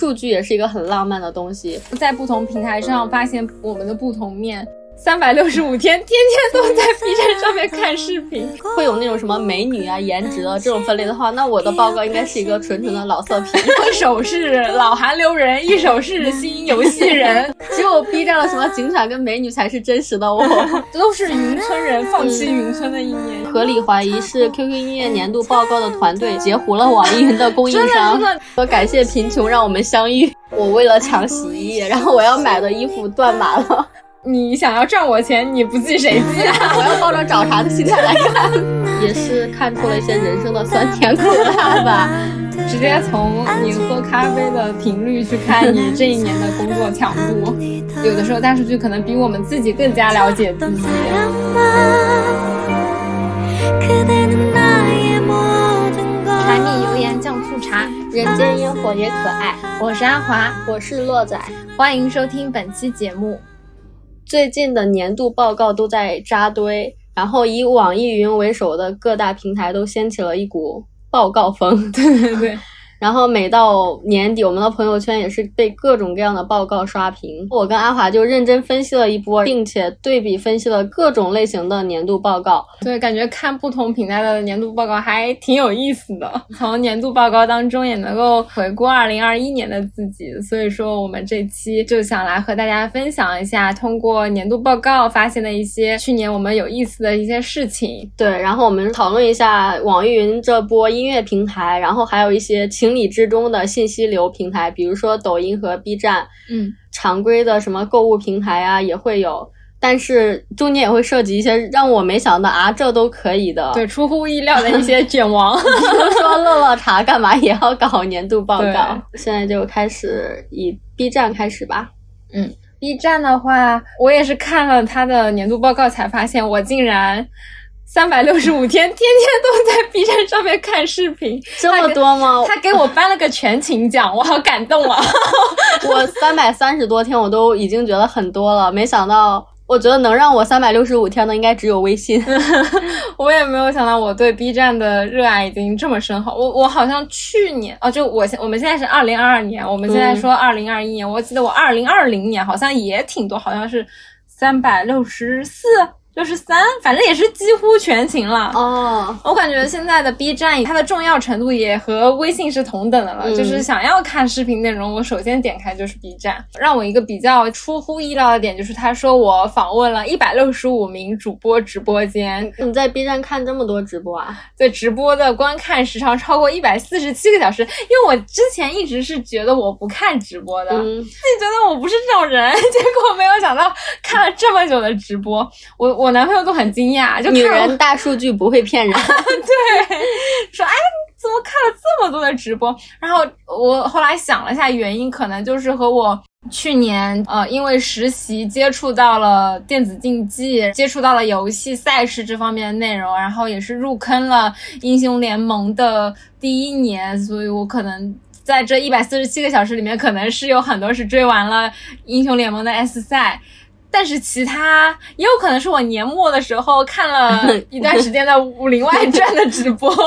数据也是一个很浪漫的东西，在不同平台上发现我们的不同面。三百六十五天，天天都在 B 站上面看视频，会有那种什么美女啊、颜值啊这种分类的话，那我的报告应该是一个纯纯的老色批。一手是老韩流人，一手是新游戏人，只有 B 站的什么警犬跟美女才是真实的我，都是云村人放弃云村的一年。合理怀疑是 QQ 音乐年度报告的团队截胡了网易云的供应商，说感谢贫穷让我们相遇。我为了抢洗衣液，然后我要买的衣服断码了。你想要赚我钱，你不记谁记啊？我要抱着找茬的心态来看，也是看出了一些人生的酸甜苦辣吧。直接从你喝咖啡的频率去看你这一年的工作强度，有的时候大数据可能比我们自己更加了解自己。柴米油盐酱醋茶，人间烟火也可爱。我是阿华，我是洛仔，欢迎收听本期节目。最近的年度报告都在扎堆，然后以网易云为首的各大平台都掀起了一股报告风。对 对对。然后每到年底，我们的朋友圈也是被各种各样的报告刷屏。我跟阿华就认真分析了一波，并且对比分析了各种类型的年度报告。对，感觉看不同平台的年度报告还挺有意思的。从年度报告当中也能够回顾二零二一年的自己。所以说，我们这期就想来和大家分享一下，通过年度报告发现的一些去年我们有意思的一些事情。对，然后我们讨论一下网易云这波音乐平台，然后还有一些情。情理之中的信息流平台，比如说抖音和 B 站，嗯，常规的什么购物平台啊也会有，但是中间也会涉及一些让我没想到啊，这都可以的，对，出乎意料的一些卷王，比如说乐乐茶干嘛也要搞年度报告。现在就开始以 B 站开始吧，嗯，B 站的话，我也是看了他的年度报告才发现，我竟然。三百六十五天，天天都在 B 站上面看视频，这么多吗？他给我颁了个全勤奖，我好感动啊！我三百三十多天，我都已经觉得很多了，没想到，我觉得能让我三百六十五天的，应该只有微信。我也没有想到，我对 B 站的热爱已经这么深厚。我我好像去年哦，就我现我们现在是二零二二年，我们现在说二零二一年，我记得我二零二零年好像也挺多，好像是三百六十四。就是三，反正也是几乎全勤了哦。我感觉现在的 B 站，它的重要程度也和微信是同等的了。就是想要看视频内容，我首先点开就是 B 站。让我一个比较出乎意料的点就是，他说我访问了一百六十五名主播直播间。你在 B 站看这么多直播啊？对，直播的观看时长超过一百四十七个小时。因为我之前一直是觉得我不看直播的，自己觉得我不是这种人，结果没有想到看了这么久的直播，我。我男朋友都很惊讶，就女人大数据不会骗人。对，说哎，怎么看了这么多的直播？然后我后来想了一下，原因可能就是和我去年呃，因为实习接触到了电子竞技，接触到了游戏赛事这方面的内容，然后也是入坑了英雄联盟的第一年，所以我可能在这一百四十七个小时里面，可能是有很多是追完了英雄联盟的 S 赛。但是其他也有可能是我年末的时候看了 一段时间的《武林外传》的直播。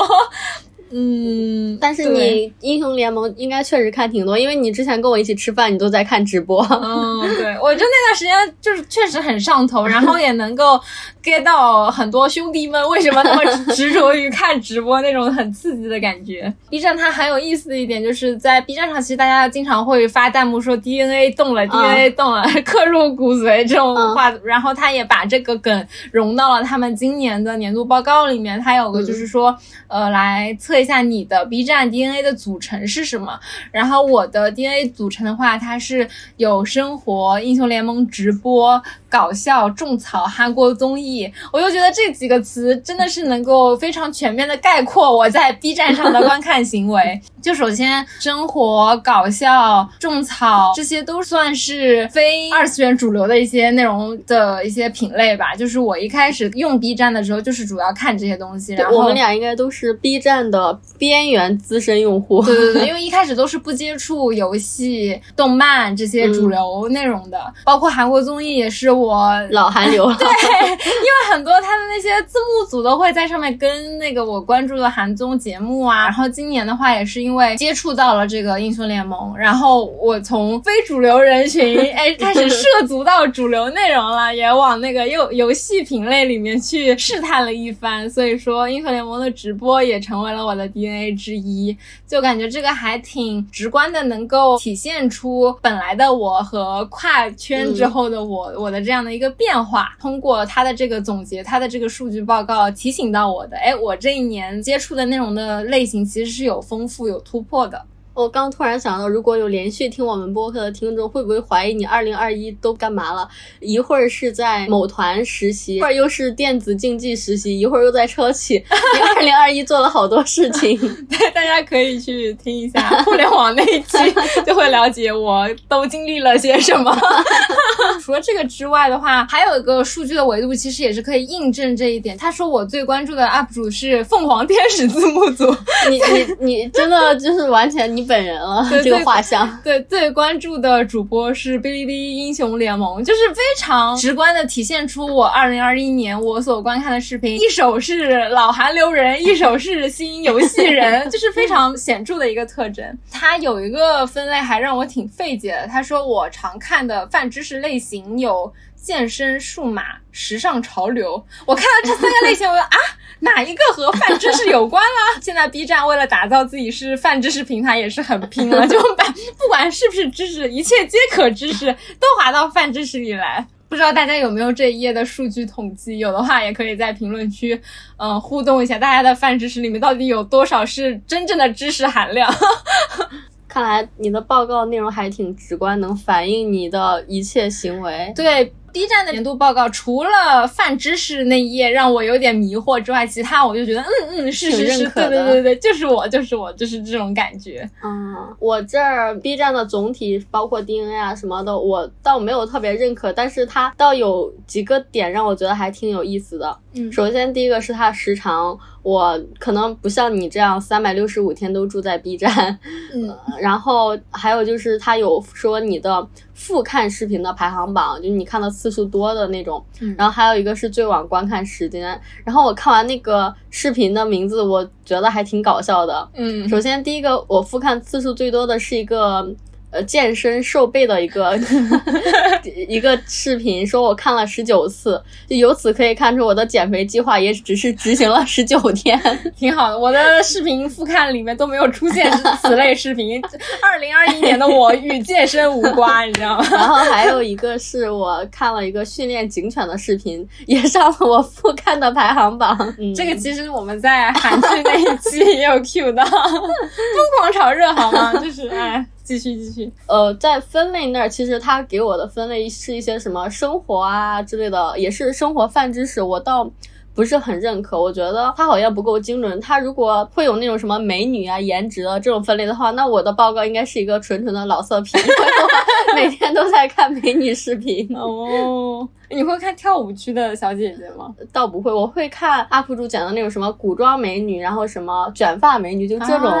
嗯，但是你英雄联盟应该确实看挺多，因为你之前跟我一起吃饭，你都在看直播。嗯，对，我就那段时间就是确实很上头，然后也能够 get 到很多兄弟们为什么那么执着于看直播那种很刺激的感觉。B 站它很有意思的一点就是在 B 站上，其实大家经常会发弹幕说 DNA 动了，DNA 动了，刻入骨髓这种话，然后他也把这个梗融到了他们今年的年度报告里面。他有个就是说，呃，来测。一下你的 B 站 DNA 的组成是什么？然后我的 DNA 组成的话，它是有生活、我英雄联盟直播。搞笑、种草、韩国综艺，我就觉得这几个词真的是能够非常全面的概括我在 B 站上的观看行为。就首先，生活、搞笑、种草，这些都算是非二次元主流的一些内容的一些品类吧。就是我一开始用 B 站的时候，就是主要看这些东西。然后我们俩应该都是 B 站的边缘资深用户。对对对，因为一开始都是不接触游戏、动漫这些主流内容的，包括韩国综艺也是。我老韩流了。对，因为很多他的那些字幕组都会在上面跟那个我关注的韩综节目啊。然后今年的话，也是因为接触到了这个英雄联盟，然后我从非主流人群哎开始涉足到主流内容了，也往那个游游戏品类里面去试探了一番。所以说，英雄联盟的直播也成为了我的 DNA 之一。就感觉这个还挺直观的，能够体现出本来的我和跨圈之后的我，我的这样的一个变化。通过他的这个总结，他的这个数据报告提醒到我的，哎，我这一年接触的内容的类型其实是有丰富、有突破的。我刚突然想到，如果有连续听我们播客的听众，会不会怀疑你二零二一都干嘛了？一会儿是在某团实习，一会儿又是电子竞技实习，一会儿又在车企。你二零二一做了好多事情，对，大家可以去听一下互联网那一期，就会了解我都经历了些什么。除了这个之外的话，还有一个数据的维度，其实也是可以印证这一点。他说我最关注的 UP 主是凤凰天使字幕组，你你你真的就是完全你。本人了，这个画像。对，最关注的主播是哔哩哔哩英雄联盟，就是非常直观的体现出我二零二一年我所观看的视频，一手是老韩流人，一手是新游戏人，就是非常显著的一个特征。它有一个分类还让我挺费解的，他说我常看的泛知识类型有健身、数码、时尚、潮流。我看到这三个类型，我说啊。哪一个和泛知识有关了？现在 B 站为了打造自己是泛知识平台，也是很拼了，就把不管是不是知识，一切皆可知识，都划到泛知识里来。不知道大家有没有这一页的数据统计？有的话，也可以在评论区，嗯，互动一下，大家的泛知识里面到底有多少是真正的知识含量？看来你的报告内容还挺直观，能反映你的一切行为。对。B 站的年度报告，除了泛知识那一页让我有点迷惑之外，其他我就觉得，嗯嗯，是是是，对对对对，就是我，就是我，就是这种感觉。嗯，我这儿 B 站的总体包括 DNA 啊什么的，我倒没有特别认可，但是它倒有几个点让我觉得还挺有意思的。嗯，首先第一个是它时长，我可能不像你这样三百六十五天都住在 B 站。嗯，然后还有就是它有说你的。复看视频的排行榜，就你看的次数多的那种，然后还有一个是最晚观看时间。然后我看完那个视频的名字，我觉得还挺搞笑的。嗯，首先第一个我复看次数最多的是一个。呃，健身瘦背的一个 一个视频，说我看了十九次，就由此可以看出我的减肥计划也只是执行了十九天，挺好的。我的视频复看里面都没有出现此类视频。二零二一年的我与健身无关，你知道吗？然后还有一个是我看了一个训练警犬的视频，也上了我复看的排行榜。这个其实我们在韩剧那一期也有 Q 到，疯狂炒热好吗？就是哎。继续继续，呃，在分类那儿，其实他给我的分类是一些什么生活啊之类的，也是生活泛知识，我到不是很认可。我觉得他好像不够精准。他如果会有那种什么美女啊、颜值的这种分类的话，那我的报告应该是一个纯纯的老色批，每天都在看美女视频哦。你会看跳舞区的小姐姐吗？倒不会，我会看 UP 主讲的那种什么古装美女，然后什么卷发美女，就这种，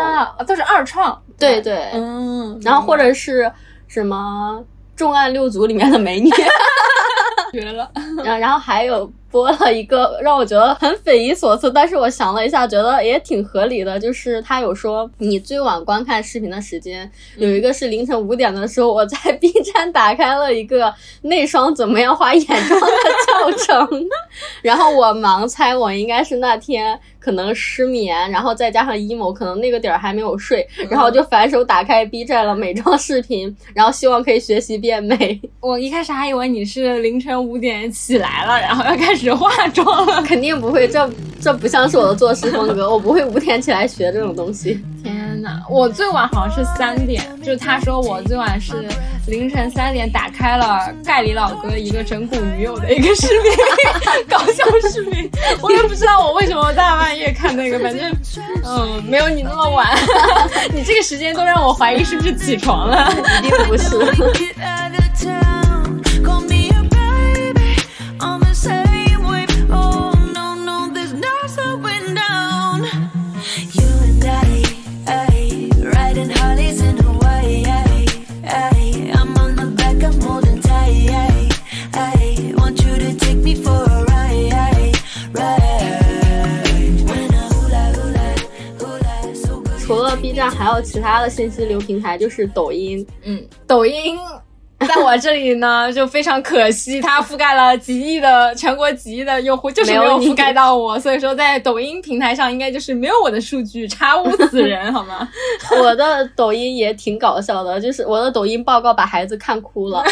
都是二创。对对，嗯，然后或者是什么重案六组里面的美女，绝了。然然后还有。播了一个让我觉得很匪夷所思，但是我想了一下，觉得也挺合理的。就是他有说你最晚观看视频的时间，有一个是凌晨五点的时候，我在 B 站打开了一个内双怎么样画眼妆的教程，然后我盲猜我应该是那天可能失眠，然后再加上 emo，可能那个点儿还没有睡，然后就反手打开 B 站了美妆视频，然后希望可以学习变美。我一开始还以为你是凌晨五点起来了，然后要开始。化妆了，肯定不会，这这不像是我的做事风格，我不会五点起来学这种东西。天哪，我最晚好像是三点，就是他说我最晚是凌晨三点打开了盖里老哥一个整蛊女友的一个视频，搞笑视频，我也不知道我为什么大半夜看那个，反正嗯，没有你那么晚，你这个时间都让我怀疑是不是起床了，一定不是。还有其他的信息流平台，就是抖音。嗯，抖音。在我这里呢，就非常可惜，它覆盖了几亿的全国几亿的用户，就是没有覆盖到我。所以说，在抖音平台上，应该就是没有我的数据，查无此人，好吗？我的抖音也挺搞笑的，就是我的抖音报告把孩子看哭了，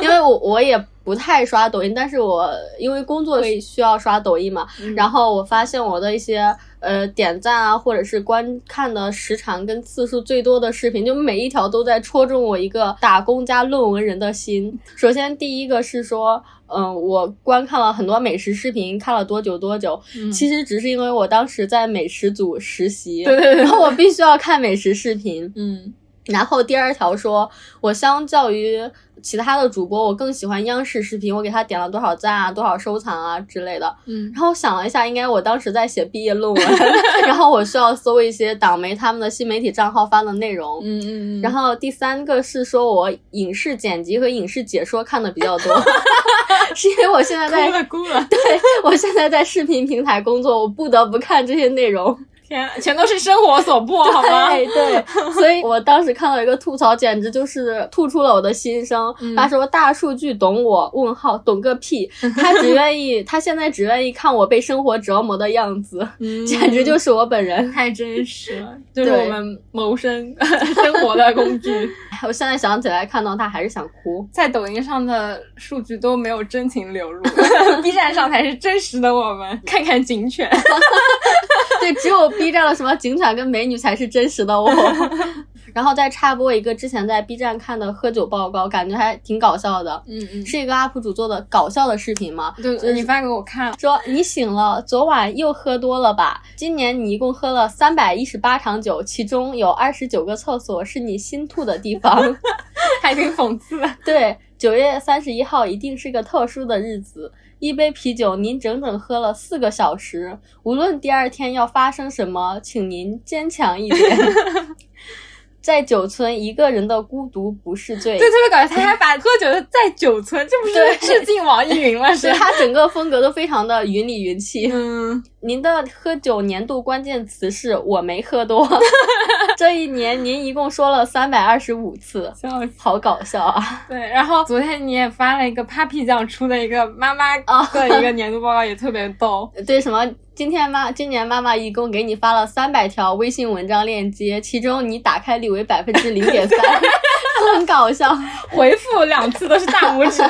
因为我我也不太刷抖音，但是我因为工作需要刷抖音嘛，然后我发现我的一些。呃，点赞啊，或者是观看的时长跟次数最多的视频，就每一条都在戳中我一个打工加论文人的心。首先，第一个是说，嗯，我观看了很多美食视频，看了多久多久，其实只是因为我当时在美食组实习，对对对，然后我必须要看美食视频，嗯。然后第二条说，我相较于其他的主播，我更喜欢央视视频。我给他点了多少赞啊，多少收藏啊之类的。嗯，然后我想了一下，应该我当时在写毕业论文，然后我需要搜一些党媒他们的新媒体账号发的内容。嗯嗯嗯。然后第三个是说我影视剪辑和影视解说看的比较多，是因为我现在在。对我现在在视频平台工作，我不得不看这些内容。全都是生活所迫，好吗？对对，所以我当时看到一个吐槽，简直就是吐出了我的心声。他说：“大数据懂我？问号懂个屁！他只愿意，他现在只愿意看我被生活折磨的样子，简直就是我本人，太真实了，就是我们谋生 生活的工具。我现在想起来，看到他还是想哭。在抖音上的数据都没有真情流露，B 站上才是真实的我们。看看警犬，对，只有。B 站的什么警犬跟美女才是真实的我，然后再插播一个之前在 B 站看的喝酒报告，感觉还挺搞笑的。嗯嗯，是一个 UP 主做的搞笑的视频嘛？对，你发给我看，说你醒了，昨晚又喝多了吧？今年你一共喝了三百一十八场酒，其中有二十九个厕所是你心吐的地方，还挺讽刺。对，九月三十一号一定是个特殊的日子。一杯啤酒，您整整喝了四个小时。无论第二天要发生什么，请您坚强一点。在酒村，一个人的孤独不是罪。对，特别搞笑，他还把喝酒的在酒村，这不是致敬网易云吗？是他整个风格都非常的云里云气。嗯，您的喝酒年度关键词是我没喝多。这一年您一共说了三百二十五次，好搞笑啊！对，然后昨天你也发了一个 Papi 酱出的一个妈妈的一个年度报告，也特别逗。对，什么？今天妈，今年妈妈一共给你发了三百条微信文章链接，其中你打开率为百分之零点三，很搞笑。回复两次都是大拇指，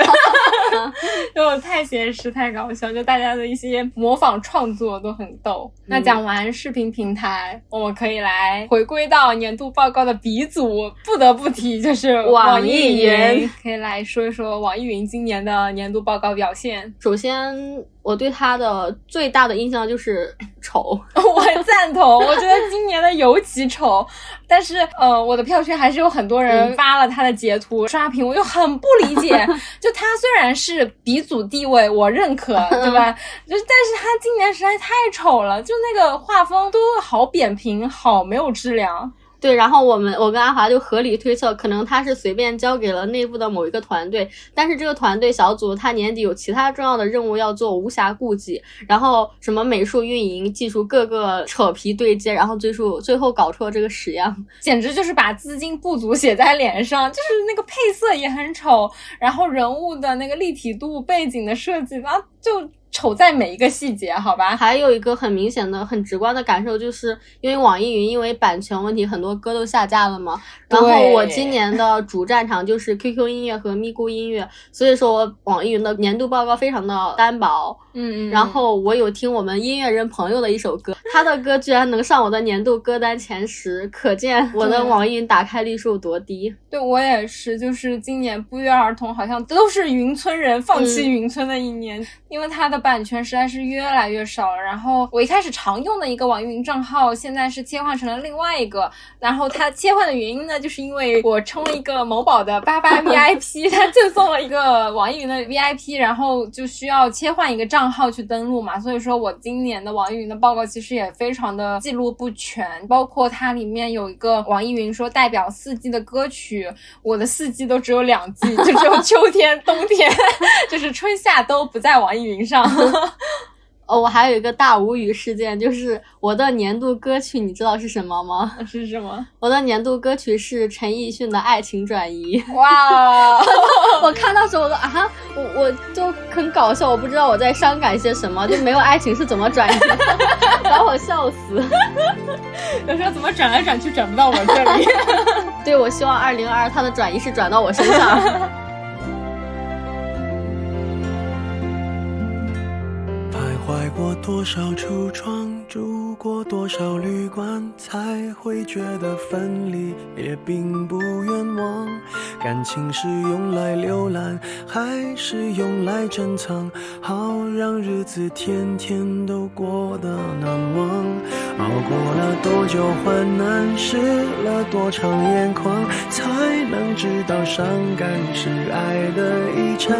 就太现实，太搞笑。就大家的一些模仿创作都很逗。那讲完视频平台，我们可以来回归到年度报告的鼻祖，不得不提就是网易云。可以来说一说网易云今年的年度报告表现。首先。我对他的最大的印象就是丑，我赞同。我觉得今年的尤其丑，但是呃，我的票圈还是有很多人发了他的截图刷屏，我就很不理解。就他虽然是鼻祖地位，我认可，对吧？就但是他今年实在太丑了，就那个画风都好扁平，好没有质量。对，然后我们我跟阿华就合理推测，可能他是随便交给了内部的某一个团队，但是这个团队小组他年底有其他重要的任务要做，无暇顾及。然后什么美术、运营、技术各个扯皮对接，然后最后最后搞出了这个屎样，简直就是把资金不足写在脸上。就是那个配色也很丑，然后人物的那个立体度、背景的设计啊，就。丑在每一个细节，好吧。还有一个很明显的、很直观的感受，就是因为网易云因为版权问题，很多歌都下架了嘛。然后我今年的主战场就是 QQ 音乐和咪咕音乐，所以说我网易云的年度报告非常的单薄。嗯嗯。然后我有听我们音乐人朋友的一首歌，他的歌居然能上我的年度歌单前十，可见我的网易云打开率是有多低。对我也是，就是今年不约而同，好像都是云村人放弃云村的一年，因为它的。版权实在是越来越少了，然后我一开始常用的一个网易云账号，现在是切换成了另外一个。然后它切换的原因呢，就是因为我充了一个某宝的八八 VIP，它赠送了一个网易云的 VIP，然后就需要切换一个账账号去登录嘛。所以说我今年的网易云的报告其实也非常的记录不全，包括它里面有一个网易云说代表四季的歌曲，我的四季都只有两季，就只有秋天、冬天，就是春夏都不在网易云上。哦，我还有一个大无语事件，就是我的年度歌曲，你知道是什么吗？是什么？我的年度歌曲是陈奕迅的《爱情转移》。哇！我看到时候我说啊，我我就很搞笑，我不知道我在伤感些什么，就没有爱情是怎么转移的，把我笑死。有时候怎么转来转去转不到我这里？对，我希望二零二它的转移是转到我身上。过多少橱窗，住过多少旅馆，才会觉得分离也并不冤枉。感情是用来浏览，还是用来珍藏？好让日子天天都过得难忘。熬过了多久患难，湿了多长眼眶，才能知道伤感是爱的遗产。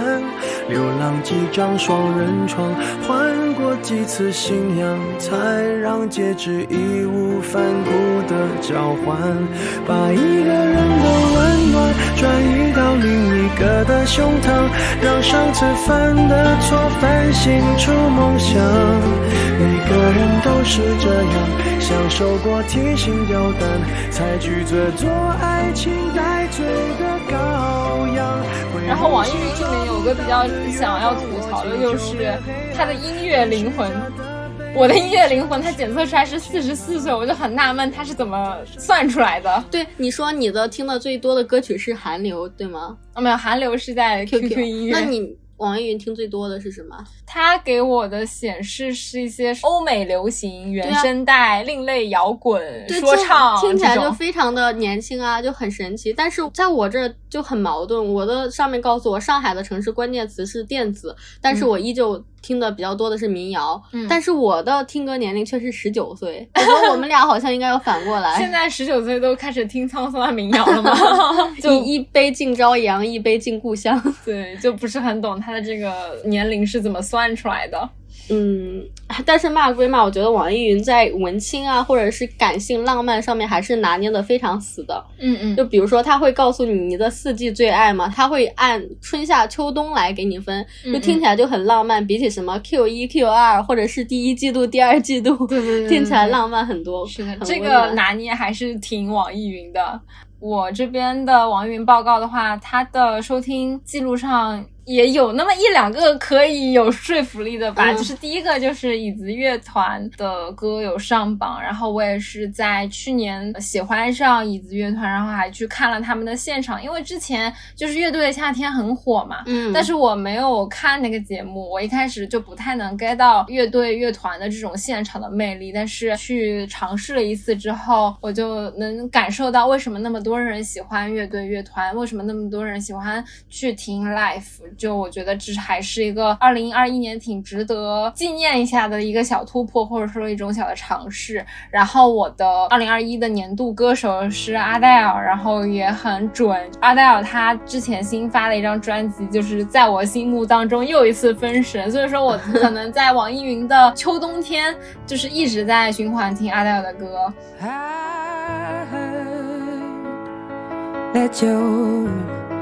流浪几张双人床，换过几次信仰，才让戒指义无反顾的交换。把一个人的温暖转移到另一个的胸膛，让上次犯的错反省出梦想。每个人都是这样，享受过提心吊胆，才拒绝做爱情带罪。然后网易云里面有个比较想要吐槽的就是他的音乐灵魂，我的音乐灵魂，它检测出来是四十四岁，我就很纳闷他是怎么算出来的。对，你说你的听的最多的歌曲是韩流，对吗？啊，没有，韩流是在 QQ 音乐。那你？网易云听最多的是什么？它给我的显示是一些欧美流行原声带、另类摇滚、说唱，听起来就非常的年轻啊，就很神奇。但是在我这就很矛盾，我的上面告诉我上海的城市关键词是电子，但是我依旧。听的比较多的是民谣，但是我的听歌年龄却是十九岁，我觉得我们俩好像应该要反过来。现在十九岁都开始听沧桑的民谣了吗？就一杯敬朝阳，一杯敬故乡。对，就不是很懂他的这个年龄是怎么算出来的。嗯，但是骂归骂，我觉得网易云在文青啊，或者是感性浪漫上面还是拿捏的非常死的。嗯嗯，就比如说，他会告诉你你的四季最爱嘛，他会按春夏秋冬来给你分，就听起来就很浪漫。比起什么 Q 一 Q 二，或者是第一季度、第二季度，对对 对，听起来浪漫很多。是的，这个拿捏还是挺网易云的。我这边的网易云报告的话，它的收听记录上。也有那么一两个可以有说服力的吧，就是第一个就是椅子乐团的歌有上榜，然后我也是在去年喜欢上椅子乐团，然后还去看了他们的现场，因为之前就是乐队的夏天很火嘛，嗯，但是我没有看那个节目，我一开始就不太能 get 到乐队乐团的这种现场的魅力，但是去尝试了一次之后，我就能感受到为什么那么多人喜欢乐队乐团，为什么那么多人喜欢去听 live。就我觉得这还是一个二零二一年挺值得纪念一下的一个小突破，或者说一种小的尝试。然后我的二零二一的年度歌手是阿黛尔，然后也很准。阿黛尔她之前新发了一张专辑，就是在我心目当中又一次封神。所以说我 可能在网易云的秋冬天，就是一直在循环听阿黛尔的歌。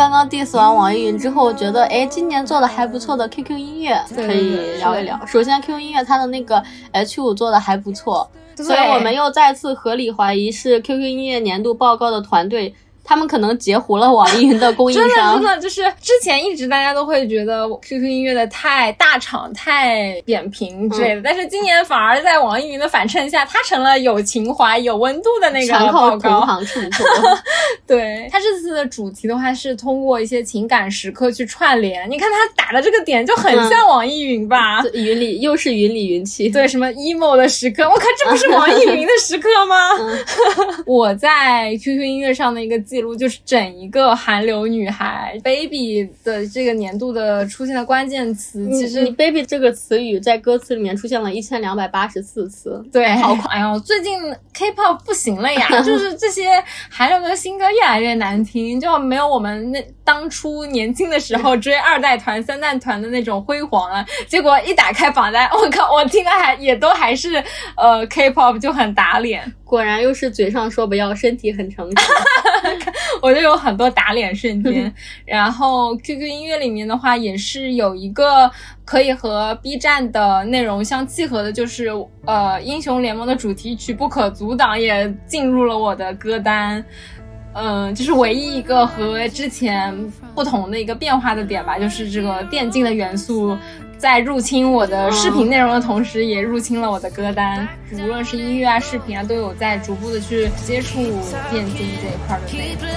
刚刚 diss 完网易云之后，觉得哎，今年做的还不错的 QQ 音乐可以聊一聊。首先，QQ 音乐它的那个 H 五做的还不错，所以我们又再次合理怀疑是 QQ 音乐年度报告的团队。他们可能截胡了网易云的供应商，真的真的就是之前一直大家都会觉得 QQ 音乐的太大厂太扁平之类的，但是今年反而在网易云的反衬下，它成了有情怀、有温度的那个报告。对，它这次的主题的话是通过一些情感时刻去串联，你看它打的这个点就很像网易云吧？云里又是云里云气，对，什么 emo 的时刻，我靠这不是网易云的时刻吗？我在 QQ 音乐上的一个记。就是整一个韩流女孩 baby 的这个年度的出现的关键词，其实你 baby 这个词语在歌词里面出现了一千两百八十四次，对，好快哎呦，最近 K-pop 不行了呀，就是这些韩流的新歌越来越难听，就没有我们那当初年轻的时候 追二代团、三代团的那种辉煌了。结果一打开榜单，我靠，我听的还也都还是呃 K-pop 就很打脸。果然又是嘴上说不要，身体很诚实。我就有很多打脸瞬间。然后 QQ 音乐里面的话，也是有一个可以和 B 站的内容相契合的，就是呃英雄联盟的主题曲《不可阻挡》也进入了我的歌单。嗯，就是唯一一个和之前不同的一个变化的点吧，就是这个电竞的元素。在入侵我的视频内容的同时，也入侵了我的歌单。无论是音乐啊、视频啊，都有在逐步的去接触电竞这一块的内容。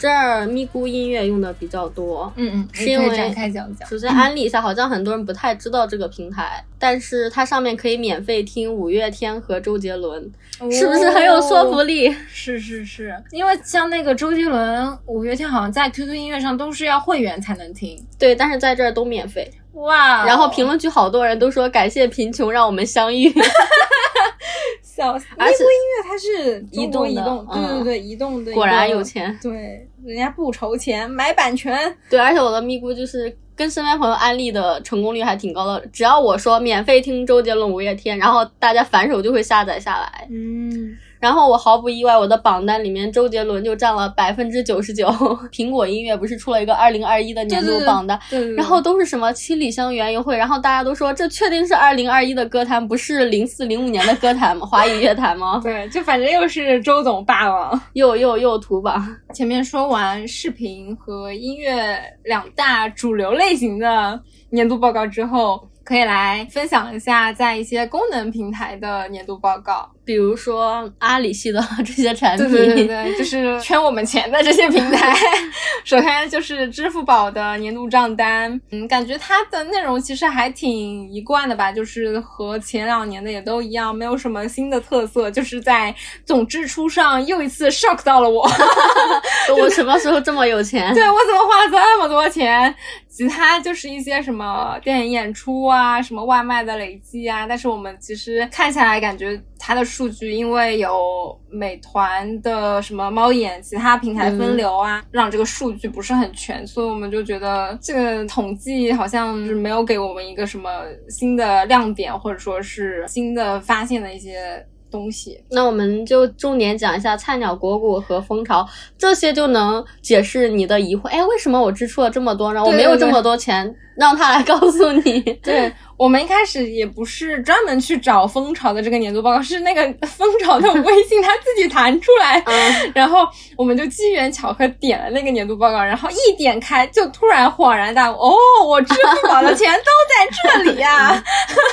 这儿咪咕音乐用的比较多，嗯嗯，是因为展开讲讲。首先安利一下，好像很多人不太知道这个平台，但是它上面可以免费听五月天和周杰伦，是不是很有说服力？是是是，因为像那个周杰伦、五月天，好像在 QQ 音乐上都是要会员才能听，对，但是在这儿都免费。哇！然后评论区好多人都说感谢贫穷让我们相遇。笑死！咪咕音乐它是移动移动，对对对，移动的。果然有钱。对，人家不愁钱，买版权。对，而且我的咪咕就是跟身边朋友安利的成功率还挺高的。只要我说免费听周杰伦、五月天，然后大家反手就会下载下来。嗯。然后我毫不意外，我的榜单里面周杰伦就占了百分之九十九。苹果音乐不是出了一个二零二一的年度榜单，然后都是什么七里香园游会，然后大家都说这确定是二零二一的歌坛，不是零四零五年的歌坛吗？华语乐坛吗？对，就反正又是周总霸王，又又又图榜。前面说完视频和音乐两大主流类型的年度报告之后。可以来分享一下，在一些功能平台的年度报告，比如说阿里系的这些产品，对对对，就是 圈我们钱的这些平台。首先就是支付宝的年度账单，嗯，感觉它的内容其实还挺一贯的吧，就是和前两年的也都一样，没有什么新的特色，就是在总支出上又一次 shock 到了我。我什么时候这么有钱？对我怎么花了这么多钱？其他就是一些什么电影演出啊，什么外卖的累计啊，但是我们其实看下来感觉它的数据，因为有美团的什么猫眼，其他平台分流啊，让这个数据不是很全，所以我们就觉得这个统计好像是没有给我们一个什么新的亮点，或者说是新的发现的一些。东西。那我们就重点讲一下菜鸟果谷和蜂巢，这些就能解释你的疑惑。哎，为什么我支出了这么多呢？我没有这么多钱，让他来告诉你。对我们一开始也不是专门去找蜂巢的这个年度报告，是那个蜂巢的微信它自己弹出来，嗯。然后我们就机缘巧合点了那个年度报告，然后一点开就突然恍然大悟，哦，我支付宝的钱都在这里呀、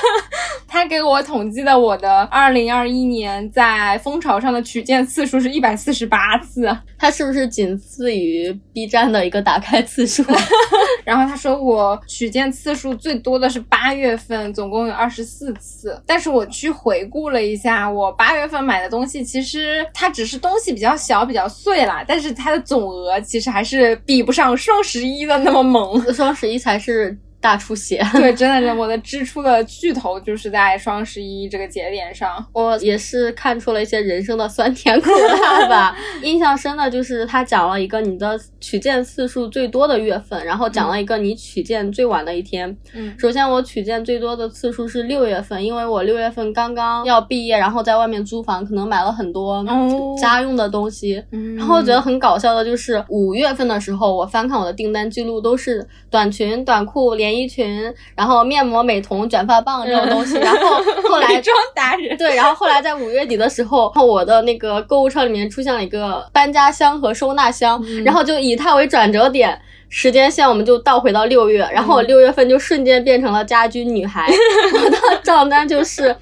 他给我统计的我的二零二一年在蜂巢上的取件次数是一百四十八次，它是不是仅次于 B 站的一个打开次数？然后他说我取件次数最多的是八月份，总共有二十四次。但是我去回顾了一下，我八月份买的东西，其实它只是东西比较小、比较碎啦，但是它的总额其实还是比不上双十一的那么猛。双十一才是大出血。对，真的，是，我的支出的巨头就是在双十一这个节点上。我也是看出了一些人生的酸甜苦辣吧。印象深的就是他讲了一个你的取件次数最多的月份，然后讲了一个你取件最晚的一天。嗯首先我取件最多的次数是六月份，因为我六月份刚刚要毕业，然后在外面租房，可能买了很多哦家用的东西。嗯然后我觉得很搞笑的就是五月份的时候，我翻看我的订单记录，都是短裙、短裤、连衣裙，然后面膜、美瞳、卷发棒这种东西。然后后来美妆达人。对，然后后来在五月底的时候，我的那个购物车里面出现了一个搬家箱和收纳箱，然后就以它为转折点。时间线我们就倒回到六月，然后我六月份就瞬间变成了家居女孩，我的账单就是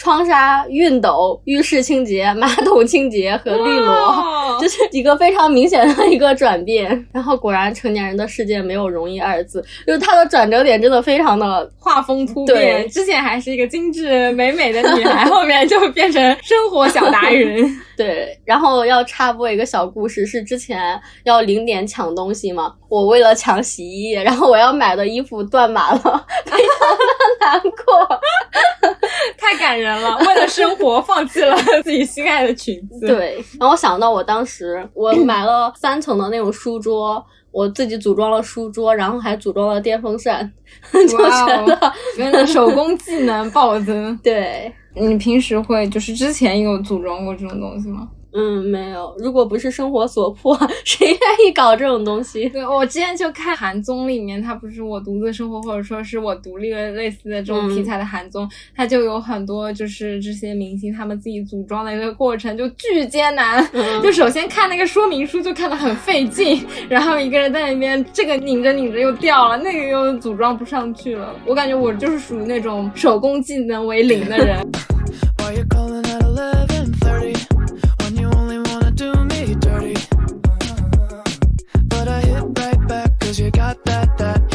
窗纱、熨斗、浴室清洁、马桶清洁和绿萝。哦这 是一个非常明显的一个转变，然后果然成年人的世界没有容易二字，就是它的转折点真的非常的画风突变，对之前还是一个精致美美的女孩，后面就变成生活小达人。对，然后要插播一个小故事，是之前要零点抢东西嘛，我为了抢洗衣液，然后我要买的衣服断码了，非常的难过。太感人了，为了生活放弃了 自己心爱的裙子。，对，然后我想到我当时我买了三层的那种书桌。我自己组装了书桌，然后还组装了电风扇，就哇觉得哦，真的手工技能暴增。对，你平时会就是之前有组装过这种东西吗？嗯，没有。如果不是生活所迫，谁愿意搞这种东西？对，我之前就看韩综里面，它不是我独自生活，或者说是我独立的类似的这种题材的韩综，它就有很多就是这些明星他们自己组装的一个过程，就巨艰难。嗯 就首先看那个说明书就看得很费劲，然后一个人在那边这个拧着拧着又掉了，那个又组装不上去了。我感觉我就是属于那种手工技能为零的人。That that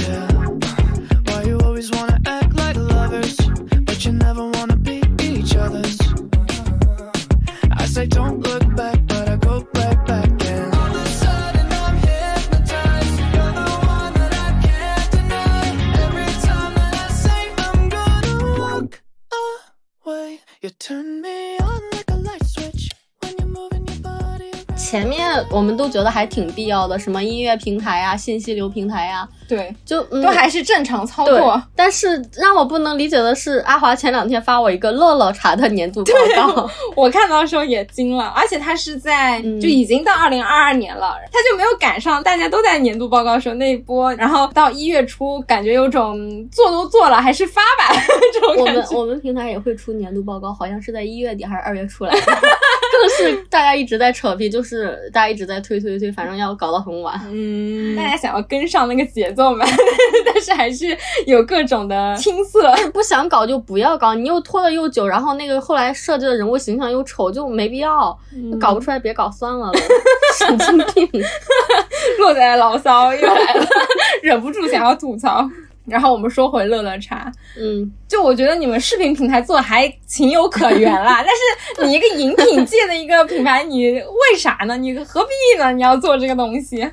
我们都觉得还挺必要的，什么音乐平台呀、信息流平台呀，对，就、嗯、都还是正常操对作。。但是让我不能理解的是，阿华前两天发我一个乐乐茶的年度报告，我看到的时候也惊了，而且他是在、嗯就已经到二零二二年了，他就没有赶上大家都在年度报告时候那一波，然后到一月初，感觉有种做都做了还是发吧 这种我们感觉。我们平台也会出年度报告，好像是在一月底还是二月出来的，更是大家一直在扯皮，就是大家一直在推推推，反正要搞到很晚。嗯，大家想要跟上那个节奏嘛，但是还是有各种的青涩。不想搞就不要搞，你又拖得又久，然后那个后来设计的人物形象又丑，就没必要，搞不出来别搞算了，神经病。洛仔的牢骚又来了，忍不住想要吐槽。然后我们说回乐乐茶，嗯，就我觉得你们视频平台做的还情有可原啦，但是你一个饮品界的一个品牌，你为啥呢？你何必呢？你要做这个东西？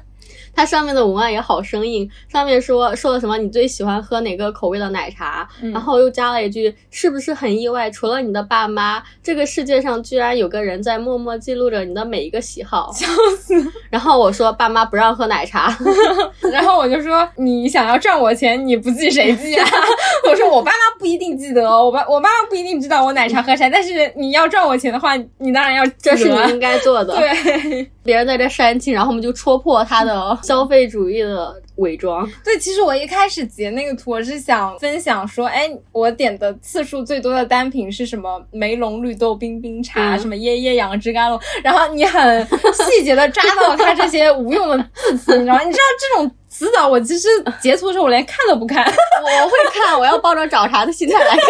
它上面的文案也好生硬，上面说说了什么你最喜欢喝哪个口味的奶茶，然后又加了一句是不是很意外，除了你的爸妈，这个世界上居然有个人在默默记录着你的每一个喜好，笑死！然后我说爸妈不让喝奶茶，然后我就说你想要赚我钱，你不记谁记啊？我说我爸妈不一定记得哦，我爸我爸妈不一定知道我奶茶喝啥，但是你要赚我钱的话，你当然要记这是你应该做的。对。别人在这煽情，然后我们就戳破他的消费主义的伪装。对，其实我一开始截那个图，我是想分享说，哎，我点的次数最多的单品是什么？梅龙绿豆冰冰茶，嗯什么椰椰杨枝甘露。然后你很细节的抓到了它这些无用的字词，你知道吗？你知道这种词藻，我其实截图的时候我连看都不看。我会看，我要抱着找茬的心态来看。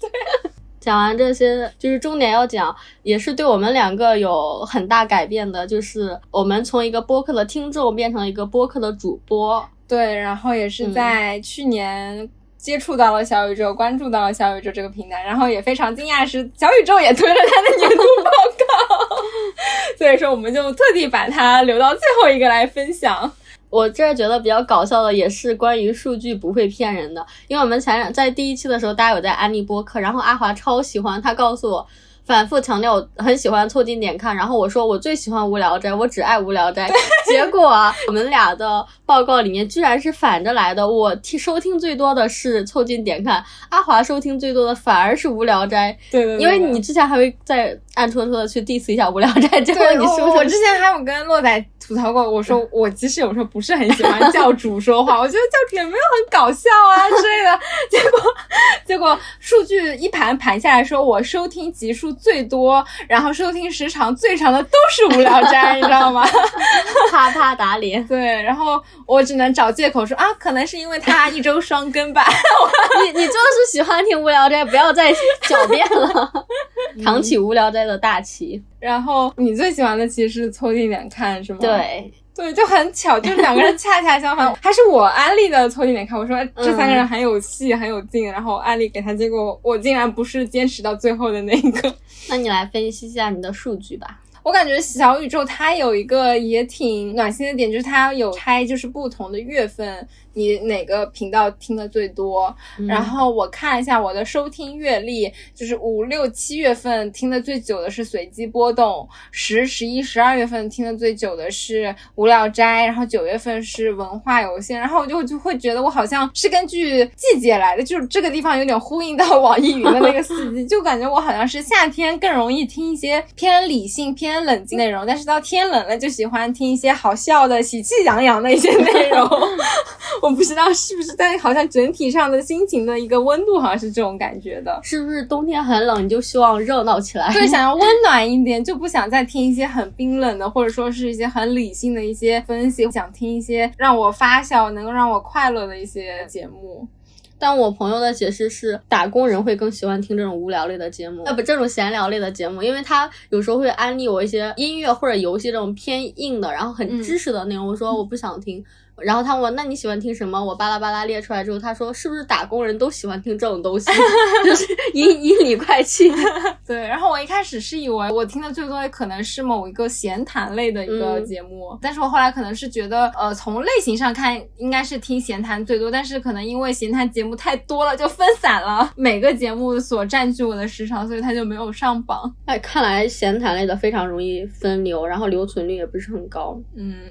对，讲完这些，就是重点要讲，也是对我们两个有很大改变的，就是我们从一个播客的听众变成了一个播客的主播。对，然后也是嗯在去年。接触到了小宇宙，关注到了小宇宙这个平台，然后也非常惊讶是小宇宙也推了他的年度报告，所以说我们就特地把它留到最后一个来分享。我这儿觉得比较搞笑的也是关于数据不会骗人的，因为我们前两在第一期的时候，大家有在安利播客，然后阿华超喜欢，他告诉我。反复强调我很喜欢凑近点看，然后我说我最喜欢无聊斋，我只爱无聊斋。结果啊我们俩的报告里面居然是反着来的，我听收听最多的是凑近点看，阿华收听最多的反而是无聊斋。对对对，因为你之前还会再暗戳戳的去 diss 一下无聊斋，结果你是不是我之前还有跟洛仔吐槽过，我说 我其实有时候不是很喜欢教主说话，我觉得教主也没有很搞笑啊 之类的。结果结果数据一盘盘下来说，我收听集数最多，然后收听时长最长的都是无聊斋，你知道吗？啪啪打脸？对，然后我只能找借口说啊，可能是因为他一周双更吧。你你就是喜欢听无聊斋，不要再狡辩了，扛起无聊斋的大旗。然后你最喜欢的其实是凑近点看，是吗？。对，对，就很巧，就是两个人恰恰相反。还是我安利的凑近点看，我说这三个人很有戏，很有劲，然后我安利给他，结果我竟然不是坚持到最后的那一个。那你来分析一下你的数据吧。我感觉小宇宙它有一个也挺暖心的点，就是它有拆就是不同的月份，你哪个频道听的最多。然后我看了一下我的收听阅历，就是五六七月份听的最久的是随机波动，十、十一、十二月份听的最久的是无聊斋，然后九月份是文化有限。然后我就就会觉得我好像是根据季节来的，就是这个地方有点呼应到网易云的那个四季，就感觉我好像是夏天更容易听一些偏理性、偏冷静内容，但是到天冷了就喜欢听一些好笑的、喜气洋洋的一些内容。我不知道是不是，但好像整体上的心情的一个温度好像是这种感觉的。是不是冬天很冷，你就希望热闹起来？对，想要温暖一点，就不想再听一些很冰冷的，或者说是一些很理性的一些分析，想听一些让我发笑、能够让我快乐的一些节目。但我朋友的解释是，打工人会更喜欢听这种无聊类的节目，呃不，这种闲聊类的节目，因为他有时候会安利我一些音乐或者游戏这种偏硬的，然后很知识的内容。我说我不想听，然后他问我那你喜欢听什么？我巴拉巴拉列出来之后，他说是不是打工人都喜欢听这种东西？就是阴阴里快气。对，然后我一开始是以为我听的最多的可能是某一个闲谈类的一个嗯节目，但是我后来可能是觉得，呃，从类型上看应该是听闲谈最多，但是可能因为闲谈节目太多了，就分散了每个节目所占据我的时长，所以它就没有上榜。哎，看来闲谈类的非常容易分流，然后留存率也不是很高。嗯，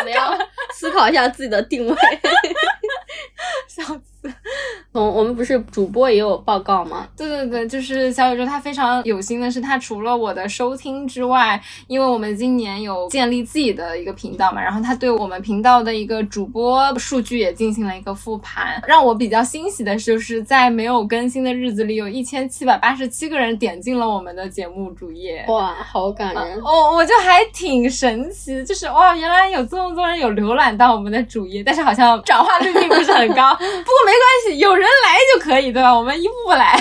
我们要思考一下自己的定位。笑死。从我们不是主播也有报告吗？对对对，就是小宇宙，他非常有心的是，他除了我的收听之外，因为我们今年有建立自己的一个频道嘛，然后他对我们频道的一个主播数据也进行了一个复盘。让我比较欣喜的是，就是在没有更新的日子里，有一千七百八十七个人点进了我们的节目主页。哇，好感人！哦，我就还挺神奇，就是哇，原来有这么多人有浏览到我们的主页，但是好像转化率并不是很高。不过没关系，有人来就可以，对吧？我们一步步来。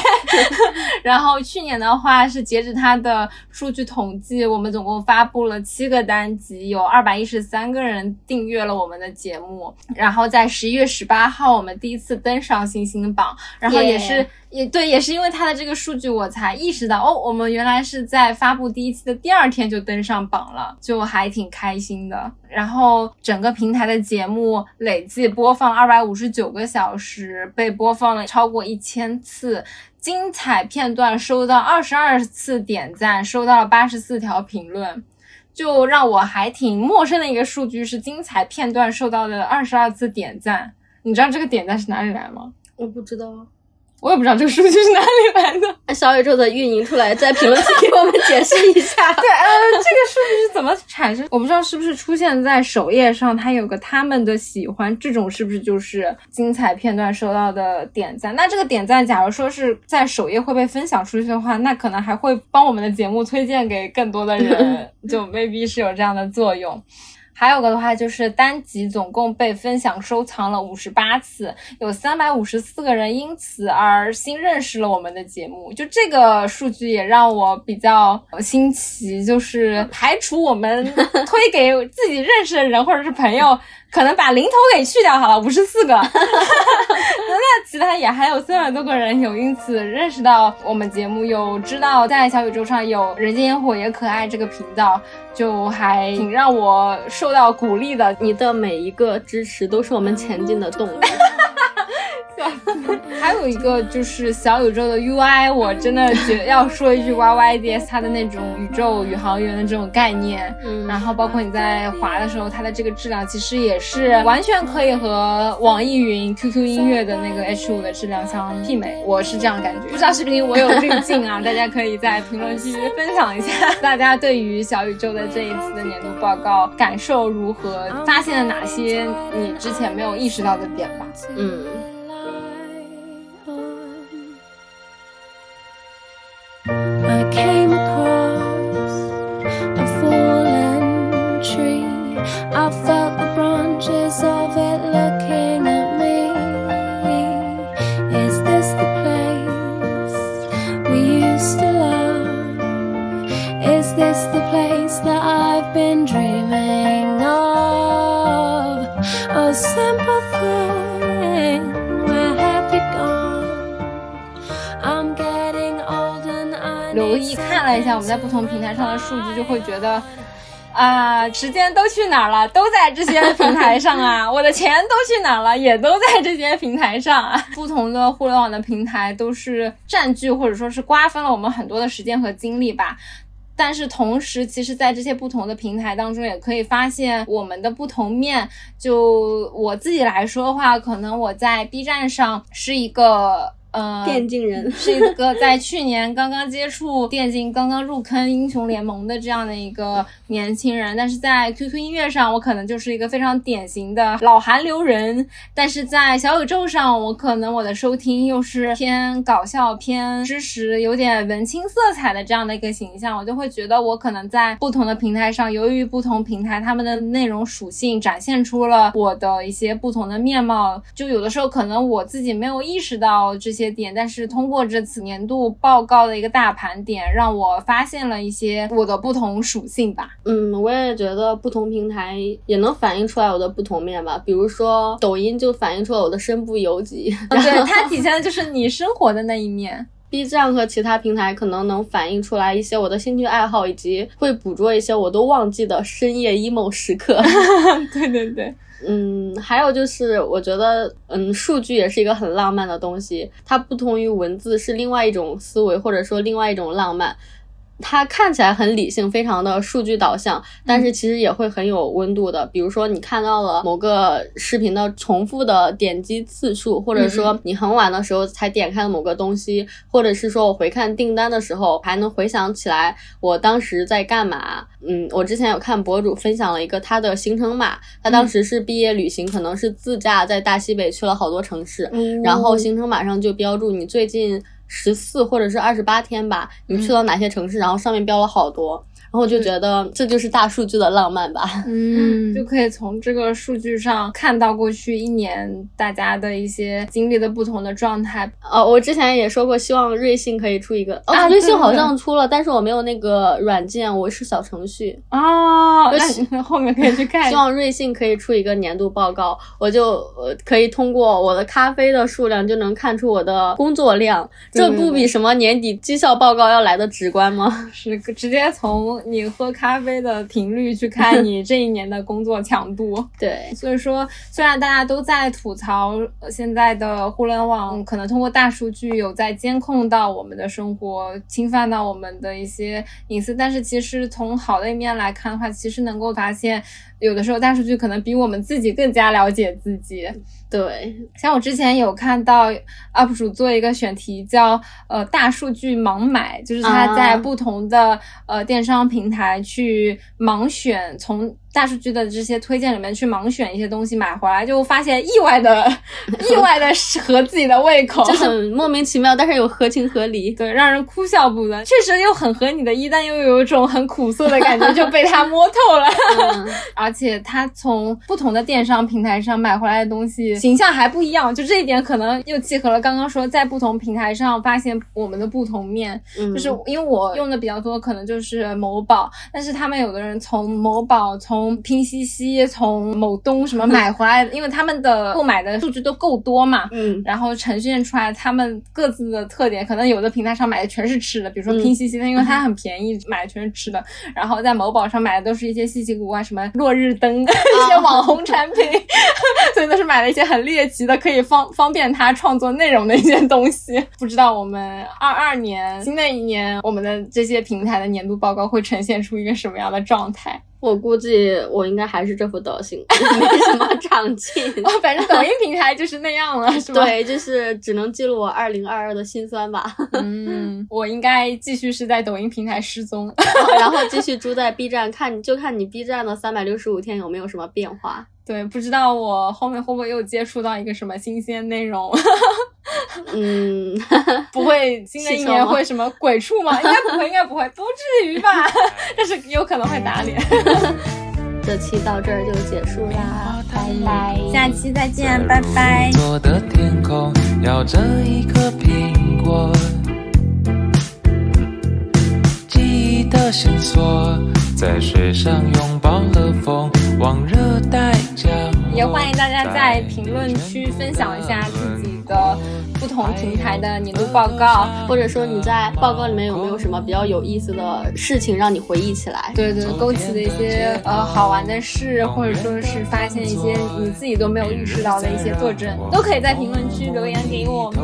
然后去年的话是截止它的数据统计，我们总共发布了七个单集，有二百一十三个人订阅了我们的节目。然后在十一月十八号，我们第一次登上星星榜，然后也是。也对，也是因为它的这个数据，我才意识到哦，我们原来是在发布第一期的第二天就登上榜了，就还挺开心的。然后整个平台的节目累计播放二百五十九个小时，被播放了超过一千次，精彩片段收到二十二次点赞，收到了八十四条评论，就让我还挺陌生的一个数据是精彩片段受到的二十二次点赞。你知道这个点赞是哪里来吗？我不知道。我也不知道这个数据是哪里来的。小宇宙的运营出来，在评论区给我们解释一下。对，呃，这个数据是怎么产生？我不知道是不是出现在首页上，它有个他们的喜欢，这种是不是就是精彩片段收到的点赞？那这个点赞，假如说是在首页会被分享出去的话，那可能还会帮我们的节目推荐给更多的人，就 maybe 是有这样的作用。还有个的话，就是单集总共被分享收藏了五十八次，有三百五十四个人因此而新认识了我们的节目。就这个数据也让我比较新奇，就是排除我们推给自己认识的人或者是朋友。可能把零头给去掉好了，五十四个。那其他也还有三百多个人有因此认识到我们节目，有知道在小宇宙上有人间烟火也可爱这个频道，就还挺让我受到鼓励的。你的每一个支持都是我们前进的动力。还有一个就是小宇宙的 UI，我真的觉要说一句 YYDS，它的那种宇宙宇航员的这种概念，嗯，然后包括你在滑的时候，它的这个质量其实也是完全可以和网易云、QQ 音乐的那个 H5 的质量相媲美，我是这样感觉。不知道是不是因为我有滤镜啊？大家可以在评论区分享一下，大家对于小宇宙的这一次的年度报告感受如何？发现了哪些你之前没有意识到的点吧？嗯。I felt the branches of it looking at me. Is this the place we used to love? Is this the place that I've been dreaming of? A simple thing, where have you gone? I'm getting old and I 留意看了一下我们在不同平台上的数据，就会觉得， 啊，时间都去哪儿了？都在这些平台上啊！我的钱都去哪儿了？也都在这些平台上啊！不同的互联网的平台都是占据或者说是瓜分了我们很多的时间和精力吧。但是同时，其实，在这些不同的平台当中，也可以发现我们的不同面。就我自己来说的话，可能我在 B 站上是一个。呃，电竞人 是一个在去年刚刚接触电竞、刚刚入坑英雄联盟的这样的一个年轻人，但是在 QQ 音乐上，我可能就是一个非常典型的老韩流人，但是在小宇宙上，我可能我的收听又是偏搞笑、偏知识、有点文青色彩的这样的一个形象，我就会觉得我可能在不同的平台上，由于不同平台他们的内容属性展现出了我的一些不同的面貌，就有的时候可能我自己没有意识到这些。点，但是通过这次年度报告的一个大盘点，让我发现了一些我的不同属性吧。嗯，我也觉得不同平台也能反映出来我的不同面吧。比如说抖音就反映出了我的身不由己，对它体现的就是你生活的那一面。B 站和其他平台可能能反映出来一些我的兴趣爱好，以及会捕捉一些我都忘记的深夜 emo 时刻。对对对。嗯，还有就是，我觉得，嗯，数据也是一个很浪漫的东西，它不同于文字，是另外一种思维，或者说另外一种浪漫。它看起来很理性，非常的数据导向，但是其实也会很有温度的。比如说，你看到了某个视频的重复的点击次数，或者说你很晚的时候才点开了某个东西，或者是说我回看订单的时候还能回想起来我当时在干嘛。嗯，我之前有看博主分享了一个他的行程码，他当时是毕业旅行，可能是自驾在大西北去了好多城市，然后行程码上就标注你最近。十四或者是二十八天吧，你去了哪些城市，然后上面标了好多。然后我就觉得这就是大数据的浪漫吧。嗯，就可以从这个数据上看到过去一年大家的一些经历的不同的状态。哦，我之前也说过，希望瑞幸可以出一个。哦，啊瑞幸好像出了，但是我没有那个软件，我是小程序。哦，就是那后面可以去看希。望瑞幸可以出一个年度报告，我就呃可以通过我的咖啡的数量就能看出我的工作量，这不比什么年底绩效报告要来的直观吗？是直接从你喝咖啡的频率去看你这一年的工作强度。对，所以说，虽然大家都在吐槽呃现在的互联网可能通过大数据有在监控到我们的生活，侵犯到我们的一些隐私，但是其实从好的一面来看的话，其实能够发现，有的时候大数据可能比我们自己更加了解自己。对，像我之前有看到 UP 主做一个选题叫呃大数据盲买，就是他在啊。不同的、呃电商平台去盲选，从大数据的这些推荐里面去盲选一些东西买回来，就发现意外的 意外的合自己的胃口，就很莫名其妙，但是又合情合理。对，让人哭笑不得。确实又很合你的意，但又有一种很苦涩的感觉，就被他摸透了。嗯，而且他从不同的电商平台上买回来的东西形象还不一样，就这一点可能又契合了刚刚说在不同平台上发现我们的不同面。嗯就是因为我用的比较多，可能就是某宝，但是他们有的人从某宝、从拼夕夕、从某东什么买回来的，因为他们的购买的数据都够多嘛。嗯然后呈现出来他们各自的特点，可能有的平台上买的全是吃的，比如说嗯拼夕夕的，因为它很便宜，买的全是吃的。然后在某宝上买的都是一些稀奇古怪，什么落日灯，一些网红产品，所以都是买了一些很猎奇的，可以方方便他创作内容的一些东西。不知道我们二二年新的一年，我们的这些平台的年度报告会呈现出一个什么样的状态？我估计我应该还是这副德行，没什么长进。哦，反正抖音平台就是那样了，是吧？对，就是只能记录我二零二二的辛酸吧，嗯，我应该继续是在抖音平台失踪。然后继续住在 B 站，看就看你 B 站的三百六十五天有没有什么变化。对，不知道我后面会不会又接触到一个什么新鲜内容？嗯，不会，新的一年会什么鬼畜吗？应该不会，应该不会，不至于吧？但是有可能会打脸。这期到这儿就结束啦，拜拜。下期再见，拜拜。做的天空摇着一颗苹果，记忆的线索在水上拥抱了风。也欢迎大家在评论区分享一下自己的不同平台的年度报告。或者说你在报告里面有没有什么比较有意思的事情让你回忆起来？对对，勾起的一些呃好玩的事，或者说是发现一些你自己都没有意识到的一些特征，都可以在评论区留言给我们。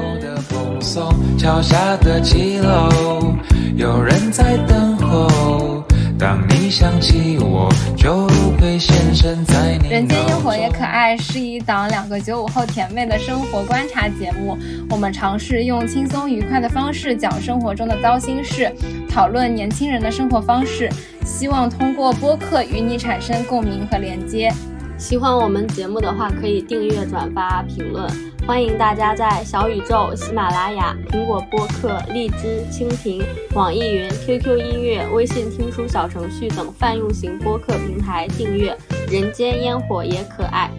下的骑楼，有人在等候。当你想起我，就会现身在你人间烟火也可爱是一档两个九五后甜妹的生活观察节目，我们尝试用轻松愉快的方式讲生活中的糟心事，讨论年轻人的生活方式，希望通过播客与你产生共鸣和连接。喜欢我们节目的话，可以订阅、转发、评论。欢迎大家在小宇宙、喜马拉雅、苹果播客、荔枝、蜻蜓、网易云、QQ 音乐、微信听书小程序等泛用型播客平台订阅《人间烟火也可爱》。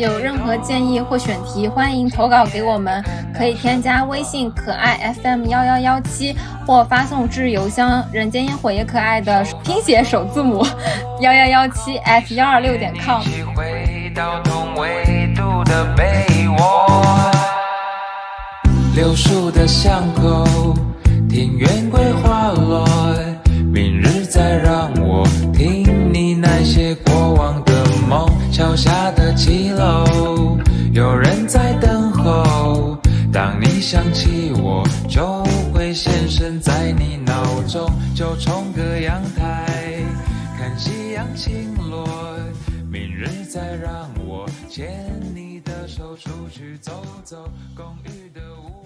有任何建议或选题，欢迎投稿给我们，可以添加微信可爱 FM 幺幺幺七，或发送至邮箱人间烟火也可爱的拼写首字母 幺幺幺七 at 幺二六点 com。一起回到同纬度的被我。柳树的巷口，庭院桂花落，明日再让我听你那些过往的梦。桥下的骑楼，有人在等候。当你想起我，就会现身在你脑中。就冲个阳台，看夕阳倾落。明日再让我牵出去走走，公寓的屋。